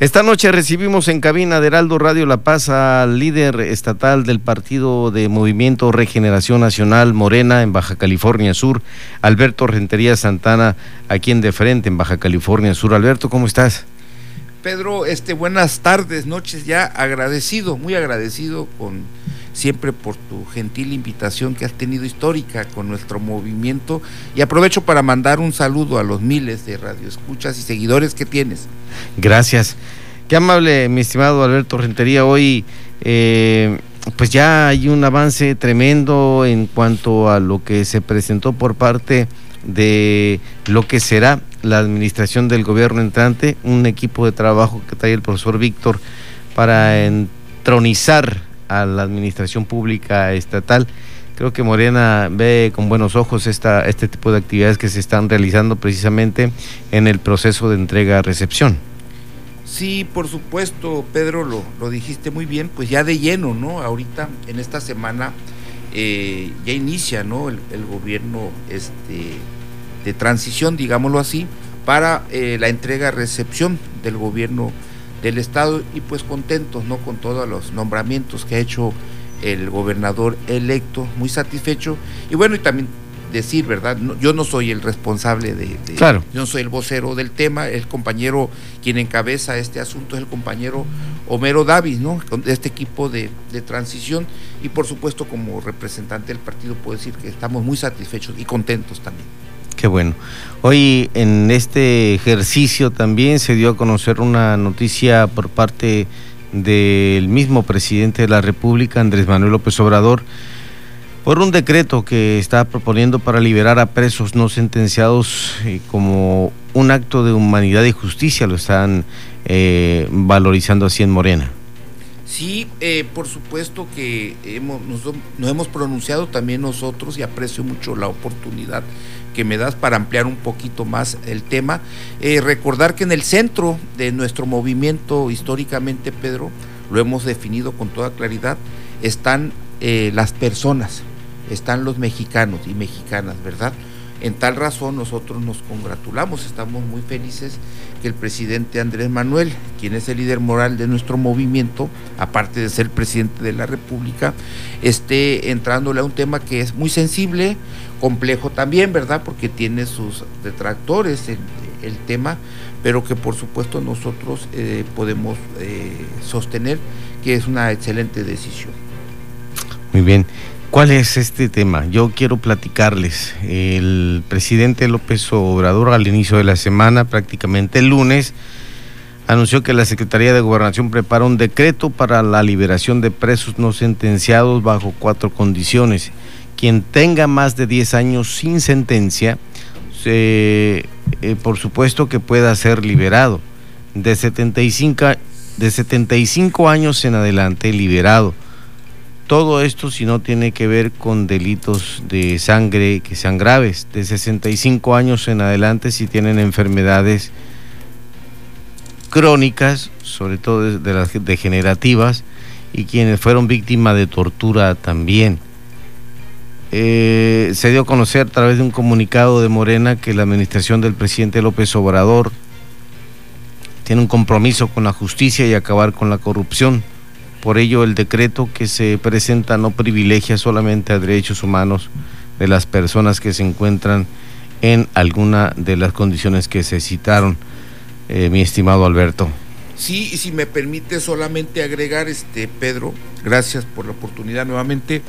Esta noche recibimos en cabina de Heraldo Radio La Paz al líder estatal del Partido de Movimiento Regeneración Nacional Morena en Baja California Sur, Alberto Rentería Santana, aquí en De Frente en Baja California Sur. Alberto, ¿cómo estás? Pedro, este, buenas tardes, noches ya, agradecido, muy agradecido con siempre por tu gentil invitación que has tenido histórica con nuestro movimiento y aprovecho para mandar un saludo a los miles de radioescuchas y seguidores que tienes. Gracias. Qué amable, mi estimado Alberto Rentería. Hoy, eh, pues ya hay un avance tremendo en cuanto a lo que se presentó por parte de lo que será la administración del gobierno entrante, un equipo de trabajo que trae el profesor Víctor para entronizar a la administración pública estatal. Creo que Morena ve con buenos ojos esta, este tipo de actividades que se están realizando precisamente en el proceso de entrega-recepción. Sí, por supuesto, Pedro, lo, lo, dijiste muy bien, pues ya de lleno, ¿no? Ahorita, en esta semana, eh, ya inicia, ¿no? El, gobierno este, de transición, digámoslo así, para eh, la entrega-recepción del gobierno del Estado y pues contentos ¿no? con todos los nombramientos que ha hecho el gobernador electo, muy satisfecho. Y bueno, y también decir, ¿verdad? yo no soy el responsable de, Claro. Yo no soy el vocero del tema, el compañero quien encabeza este asunto es el compañero Homero Davis, ¿no? De este equipo de, de transición. Y por supuesto, como representante del partido, puedo decir que estamos muy satisfechos y contentos también. Qué bueno. Hoy en este ejercicio también se dio a conocer una noticia por parte del mismo presidente de la República, Andrés Manuel López Obrador, por un decreto que está proponiendo para liberar a presos no sentenciados eh, como un acto de humanidad y justicia, lo están eh, valorizando así en Morena. Sí, eh, por supuesto que hemos, nos hemos pronunciado también nosotros y aprecio mucho la oportunidad que me das para ampliar un poquito más el tema. Eh, recordar que en el centro de nuestro movimiento históricamente, Pedro, lo hemos definido con toda claridad, están eh, las personas, están los mexicanos y mexicanas, ¿verdad? En tal razón nosotros nos congratulamos, estamos muy felices que el presidente Andrés Manuel, quien es el líder moral de nuestro movimiento, aparte de ser presidente de la República, esté entrándole a un tema que es muy sensible, complejo también, ¿verdad? Porque tiene sus detractores el, el tema, pero que por supuesto nosotros eh, podemos eh, sostener que es una excelente decisión. Muy bien. ¿Cuál es este tema? Yo quiero platicarles. El presidente López Obrador al inicio de la semana, prácticamente el lunes, anunció que la Secretaría de Gobernación prepara un decreto para la liberación de presos no sentenciados bajo cuatro condiciones quien tenga más de 10 años sin sentencia, eh, por supuesto que pueda ser liberado. De 75, de 75 años en adelante, liberado. Todo esto si no tiene que ver con delitos de sangre que sean graves. De 65 años en adelante si tienen enfermedades crónicas, sobre todo de las degenerativas, y quienes fueron víctimas de tortura también eh, se dio a conocer a través de un comunicado de Morena que la administración del presidente López Obrador tiene un compromiso con la justicia y acabar con la corrupción. Por ello, el decreto que se presenta no privilegia solamente a derechos humanos de las personas que se encuentran en alguna de las condiciones que se citaron, eh, mi estimado Alberto. Sí, y si me permite solamente agregar, este Pedro, gracias por la oportunidad nuevamente,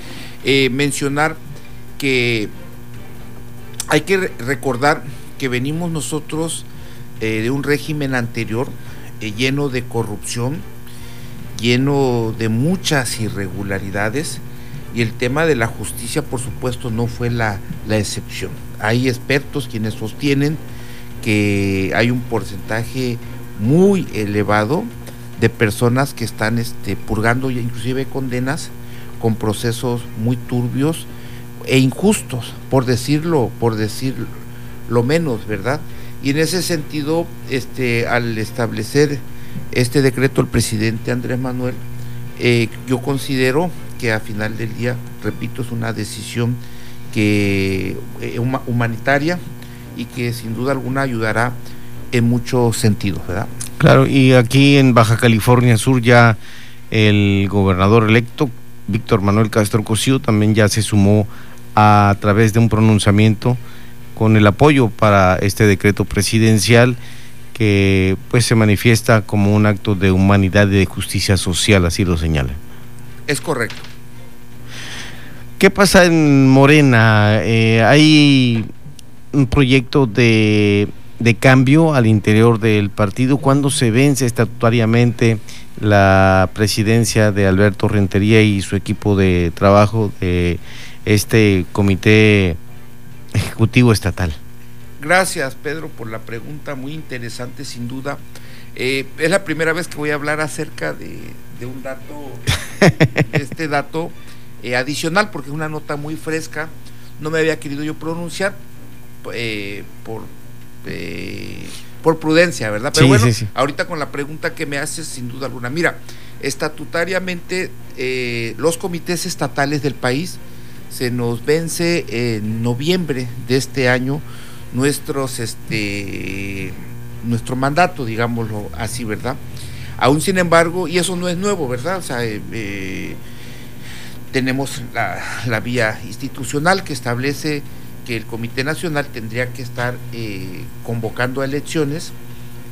eh, mencionar que hay que recordar que venimos nosotros eh, de un régimen anterior lleno de corrupción, lleno de muchas irregularidades y el tema de la justicia por supuesto no fue la, la excepción. Hay expertos quienes sostienen que hay un porcentaje muy elevado de personas que están este, purgando inclusive condenas con procesos muy turbios, e injustos, por decirlo, por decir lo menos, ¿verdad? Y en ese sentido, este, al establecer este decreto el presidente Andrés Manuel, eh, yo considero que a final del día, repito, es una decisión que eh, humanitaria y que sin duda alguna ayudará en muchos sentidos, ¿verdad? Claro, y aquí en Baja California Sur ya el gobernador electo, Víctor Manuel Castro Cosío, también ya se sumó a, través de un pronunciamiento con el apoyo para este decreto presidencial que pues se manifiesta como un acto de humanidad y de justicia social, así lo señala. Es correcto. ¿Qué pasa en Morena? Eh, hay un proyecto de, de, cambio al interior del partido. ¿Cuándo se vence estatutariamente la presidencia de Alberto Rentería y su equipo de trabajo de este comité ejecutivo estatal? Gracias, Pedro, por la pregunta muy interesante, sin duda. Eh, es la primera vez que voy a hablar acerca de, de un dato, este dato eh, adicional, porque es una nota muy fresca, no me había querido yo pronunciar eh, por, eh, por prudencia, ¿verdad? Pero bueno, ahorita con la pregunta que me haces, sin duda alguna. Mira, estatutariamente los comités estatales del país se nos vence en noviembre de este año nuestros este nuestro mandato, digámoslo así, ¿verdad? Aún sin embargo, y eso no es nuevo, ¿verdad? O sea, eh, tenemos la, vía institucional que establece que el Comité Nacional tendría que estar eh, convocando a elecciones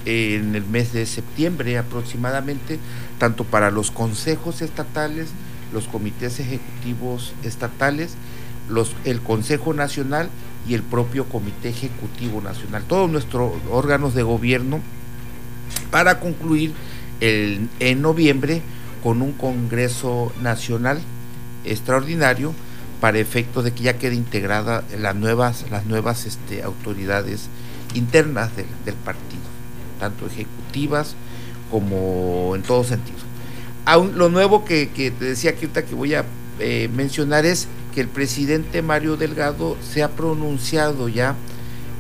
en el mes de septiembre aproximadamente, tanto para los consejos estatales, los comités ejecutivos estatales, los, el Consejo Nacional y el propio Comité Ejecutivo Nacional, todos nuestros órganos de gobierno, para concluir el, en noviembre con un Congreso Nacional extraordinario para efecto de que ya quede integrada las nuevas, las nuevas este, autoridades internas del, partido, tanto ejecutivas como en todo sentido. Aún, lo nuevo que, te decía que que voy a eh, mencionar es que el presidente Mario Delgado se ha pronunciado ya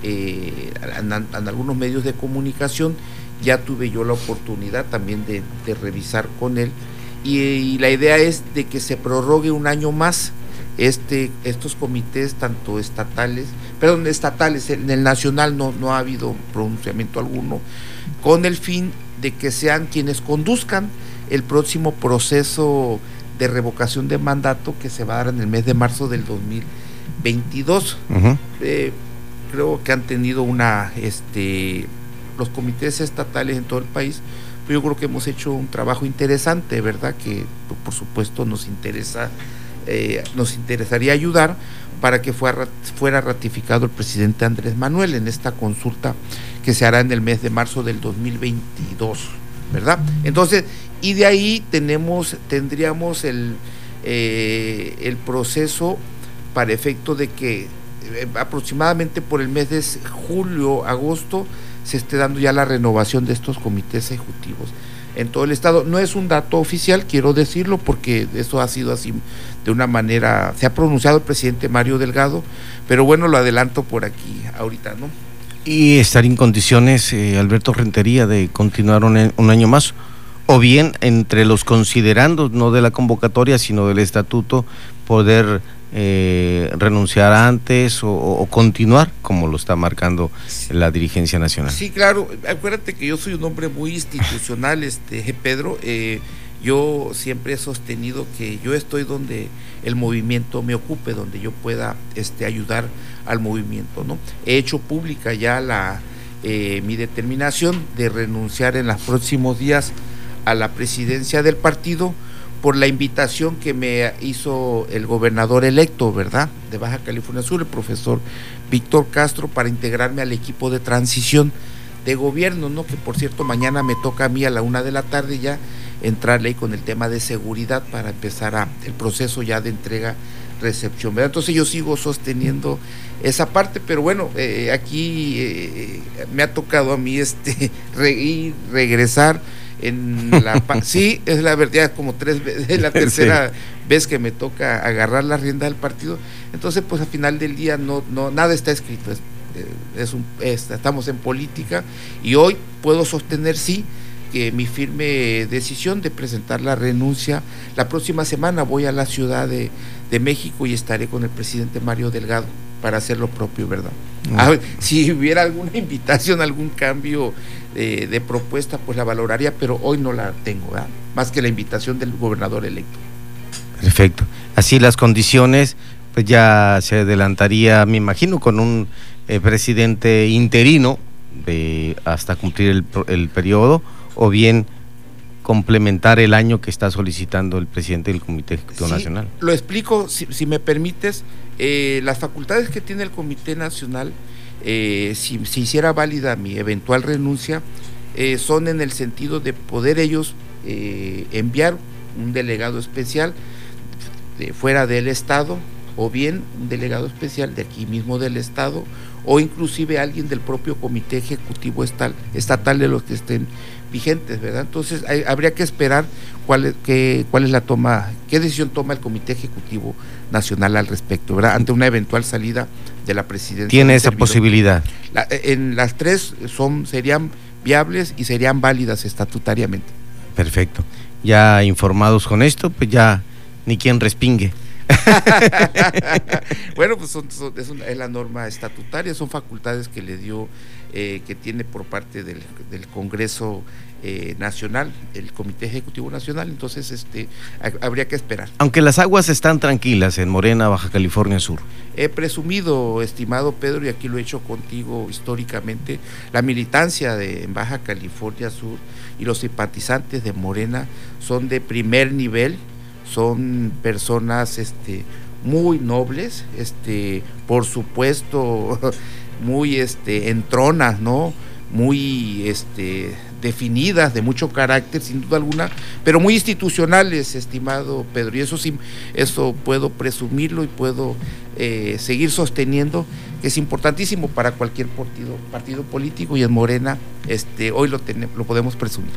eh, en, algunos medios de comunicación, ya tuve yo la oportunidad también de, revisar con él. Y, la idea es de que se prorrogue un año más este, estos comités, tanto estatales, perdón, estatales, en el nacional no, no ha habido pronunciamiento alguno, con el fin de que sean quienes conduzcan el próximo proceso de revocación de mandato que se va a dar en el mes de marzo del 2022. Eh, creo que han tenido una, este, los comités estatales en todo el país yo creo que hemos hecho un trabajo interesante, ¿verdad? Que por supuesto nos interesa, eh, nos interesaría ayudar para que fuera, fuera ratificado el presidente Andrés Manuel en esta consulta que se hará en el mes de marzo del 2022, ¿verdad? Entonces, y de ahí tenemos, tendríamos el, eh, el proceso para efecto de que eh, aproximadamente por el mes de julio, agosto, se esté dando ya la renovación de estos comités ejecutivos en todo el estado. No es un dato oficial, quiero decirlo, porque eso ha sido así de una manera, se ha pronunciado el presidente Mario Delgado, pero bueno, lo adelanto por aquí ahorita, ¿no? ¿Y estar en condiciones, eh, Alberto Rentería, de continuar un, un año más? O bien, entre los considerandos, no de la convocatoria, sino del estatuto, poder eh, renunciar antes o, continuar como lo está marcando la dirigencia nacional. Sí, claro. Acuérdate que yo soy un hombre muy institucional, este Pedro. Eh, yo siempre he sostenido que yo estoy donde el movimiento me ocupe, donde yo pueda este, ayudar al movimiento. ¿no? He hecho pública ya la, eh, mi determinación de renunciar en los próximos días a la presidencia del partido por la invitación que me hizo el gobernador electo, ¿verdad?, de Baja California Sur, el profesor Víctor Castro, para integrarme al equipo de transición de gobierno, ¿no? Que por cierto, mañana me toca a mí a la una de la tarde ya entrarle ahí con el tema de seguridad para empezar a, el proceso ya de entrega recepción. ¿verdad? Entonces yo sigo sosteniendo esa parte, pero bueno, eh, aquí eh, me ha tocado a mí este regresar en la sí es la verdad como tres veces es la tercera vez que me toca agarrar la rienda del partido entonces pues al final del día no no nada está escrito es, eh, un, estamos en política y hoy puedo sostener sí que mi firme decisión de presentar la renuncia la próxima semana voy a la ciudad de, de México y estaré con el presidente Mario Delgado para hacer lo propio, ¿verdad? Mm. si hubiera alguna invitación, algún cambio eh, de propuesta, pues la valoraría, pero hoy no la tengo, ¿verdad? más que la invitación del gobernador electo. Perfecto. Así las condiciones, pues ya se adelantaría, me imagino, con un eh, presidente interino de hasta cumplir el, el periodo, o bien complementar el año que está solicitando el presidente del Comité Ejecutivo Nacional. Lo explico, si, me permites, eh, las facultades que tiene el Comité Nacional, eh, si, si, hiciera válida mi eventual renuncia, eh, son en el sentido de poder ellos enviar un delegado especial de fuera del Estado o bien un delegado especial de aquí mismo del Estado o inclusive alguien del propio Comité Ejecutivo Estatal de los que estén vigentes, ¿verdad? Entonces habría que esperar cuál es, qué, cuál es la toma, qué decisión toma el Comité Ejecutivo Nacional al respecto, ¿verdad? Ante una eventual salida de la presidencia. ¿Tiene esa posibilidad? en las tres son, serían viables y serían válidas estatutariamente. Perfecto. Ya informados con esto, pues ya ni quien respingue. bueno, pues es, la norma estatutaria, son facultades que le dio, eh, que tiene por parte del, Congreso eh, Nacional, el Comité Ejecutivo Nacional, entonces este habría que esperar. Aunque las aguas están tranquilas en Morena, Baja California Sur. He presumido, estimado Pedro, y aquí lo he hecho contigo históricamente, la militancia de en Baja California Sur y los simpatizantes de Morena son de primer nivel son personas este, muy nobles, este, por supuesto, muy este, entronas, ¿no? Muy este, definidas, de mucho carácter, sin duda alguna, pero muy institucionales, estimado Pedro. Y eso sí, eso puedo presumirlo y puedo eh, seguir sosteniendo que es importantísimo para cualquier partido, partido político y en Morena, este, hoy lo, tenemos, lo podemos presumir.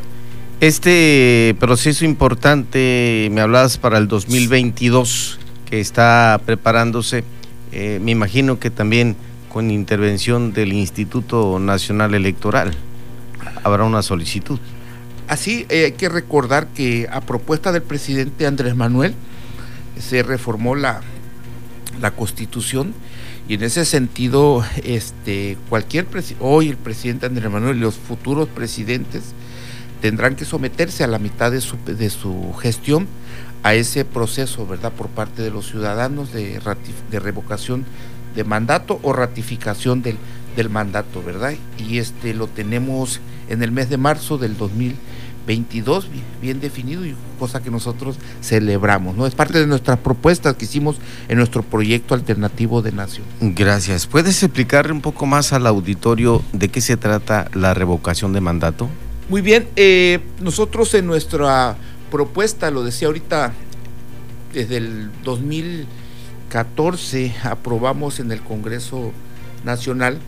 Este proceso importante, me hablabas para el 2022, que está preparándose, eh, me imagino que también con intervención del Instituto Nacional Electoral habrá una solicitud. Así eh, hay que recordar que a propuesta del presidente Andrés Manuel se reformó la, la constitución y en ese sentido este cualquier hoy el presidente Andrés Manuel y los futuros presidentes tendrán que someterse a la mitad de su, de su gestión a ese proceso, ¿verdad? Por parte de los ciudadanos de, de revocación de mandato o ratificación del, del mandato, ¿verdad? Y este lo tenemos en el mes de marzo del 2022 bien, definido y cosa que nosotros celebramos, ¿no? Es parte de nuestras propuestas que hicimos en nuestro proyecto alternativo de nación. Gracias. ¿Puedes explicarle un poco más al auditorio de qué se trata la revocación de mandato? Muy bien, eh, nosotros en nuestra propuesta, lo decía ahorita, desde el 2014 aprobamos en el Congreso Nacional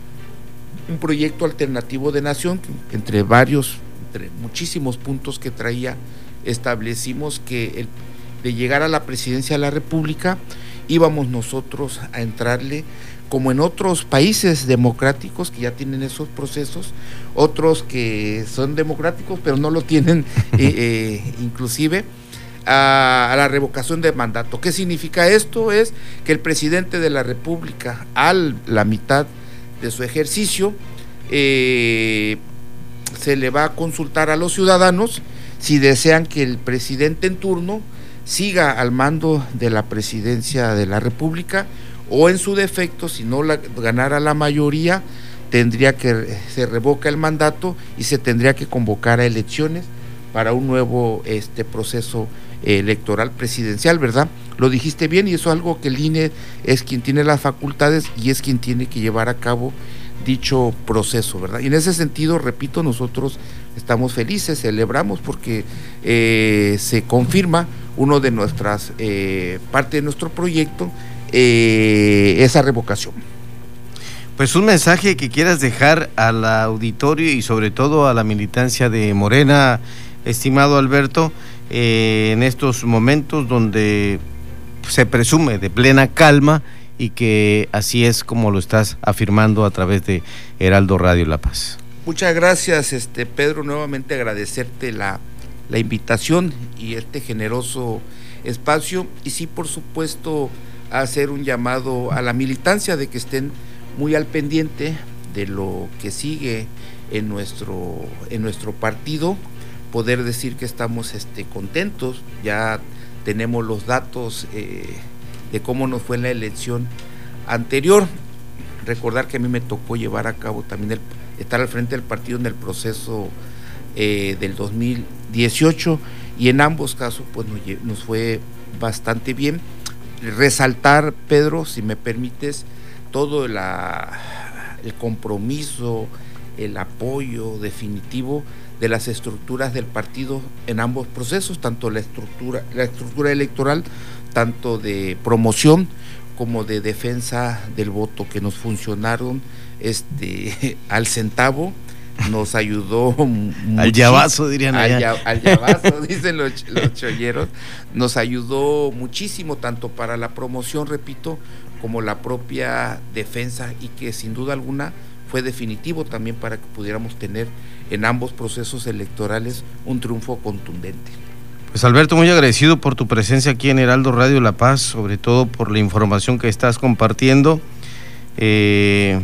un proyecto alternativo de nación, entre varios, entre muchísimos puntos que traía, establecimos que el, de llegar a la presidencia de la República íbamos nosotros a entrarle como en otros países democráticos que ya tienen esos procesos, otros que son democráticos pero no lo tienen eh, eh, inclusive, a, la revocación de mandato. ¿Qué significa esto? Es que el presidente de la República, a la mitad de su ejercicio, eh, se le va a consultar a los ciudadanos si desean que el presidente en turno siga al mando de la presidencia de la República o en su defecto, si no la, ganara la mayoría, tendría que se revoca el mandato y se tendría que convocar a elecciones para un nuevo este proceso electoral presidencial, ¿verdad? Lo dijiste bien y eso es algo que el INE es quien tiene las facultades y es quien tiene que llevar a cabo dicho proceso, ¿verdad? Y en ese sentido, repito, nosotros estamos felices, celebramos porque eh, se confirma uno de nuestras, eh, parte de nuestro proyecto, eh, esa revocación. Pues un mensaje que quieras dejar al auditorio y sobre todo a la militancia de Morena, estimado Alberto, eh, en estos momentos donde se presume de plena calma y que así es como lo estás afirmando a través de Heraldo Radio La Paz. Muchas gracias, este Pedro, nuevamente agradecerte la, la invitación y este generoso espacio y sí, por supuesto, hacer un llamado a la militancia de que estén muy al pendiente de lo que sigue en nuestro, en nuestro partido, poder decir que estamos este, contentos, ya tenemos los datos eh, de cómo nos fue la elección anterior. Recordar que a mí me tocó llevar a cabo también el, estar al frente del partido en el proceso eh, del 2018 y en ambos casos pues nos fue bastante bien. Resaltar, Pedro, si me permites, todo el compromiso, el apoyo definitivo de las estructuras del partido en ambos procesos, tanto la estructura, la estructura electoral, tanto de promoción como de defensa del voto, que nos funcionaron este, al centavo, nos ayudó al llavazo dirían al, al llavazo dicen los, los cholleros nos ayudó muchísimo tanto para la promoción repito como la propia defensa y que sin duda alguna fue definitivo también para que pudiéramos tener en ambos procesos electorales un triunfo contundente. Pues Alberto, muy agradecido por tu presencia aquí en Heraldo Radio La Paz, sobre todo por la información que estás compartiendo. Eh,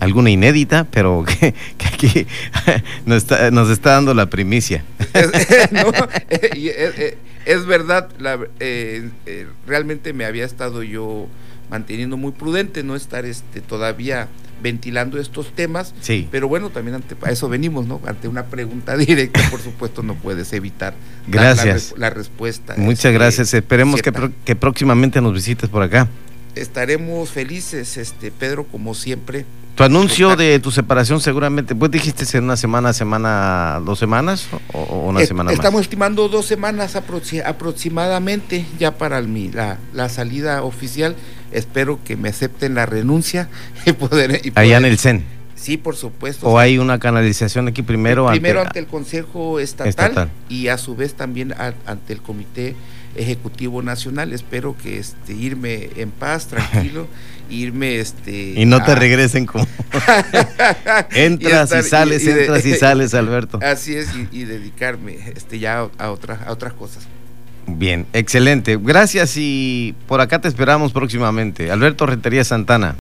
alguna inédita, pero que, que aquí nos está, nos está, dando la primicia. Es, no, es, es verdad, la, eh, eh, realmente me había estado yo manteniendo muy prudente, no estar este, todavía ventilando estos temas, sí. pero bueno, también ante, a eso venimos, ¿no? Ante una pregunta directa, por supuesto, no puedes evitar gracias. La, la, respuesta. Muchas este, gracias, esperemos que, que, próximamente nos visites por acá. Estaremos felices, este Pedro, como siempre. Tu anuncio de tu separación seguramente, pues dijiste en una semana, semana, dos semanas o, o una es, semana Estamos más? estimando dos semanas aproxi aproximadamente ya para el, la, la salida oficial espero que me acepten la renuncia y poder, y poder, allá en el CEN sí por supuesto o hay una canalización aquí primero primero ante, ante el consejo estatal, estatal, y a su vez también a, ante el comité ejecutivo nacional espero que este irme en paz tranquilo irme este y no a... te regresen como entras y, estar, y sales y de, entras y sales Alberto así es y, dedicarme este ya a, a otras a otras cosas Bien, excelente. Gracias y por acá te esperamos próximamente. Alberto Rentería Santana.